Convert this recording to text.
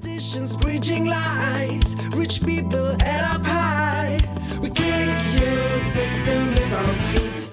Politicians preaching lies, rich people head up high. We can't system with our feet.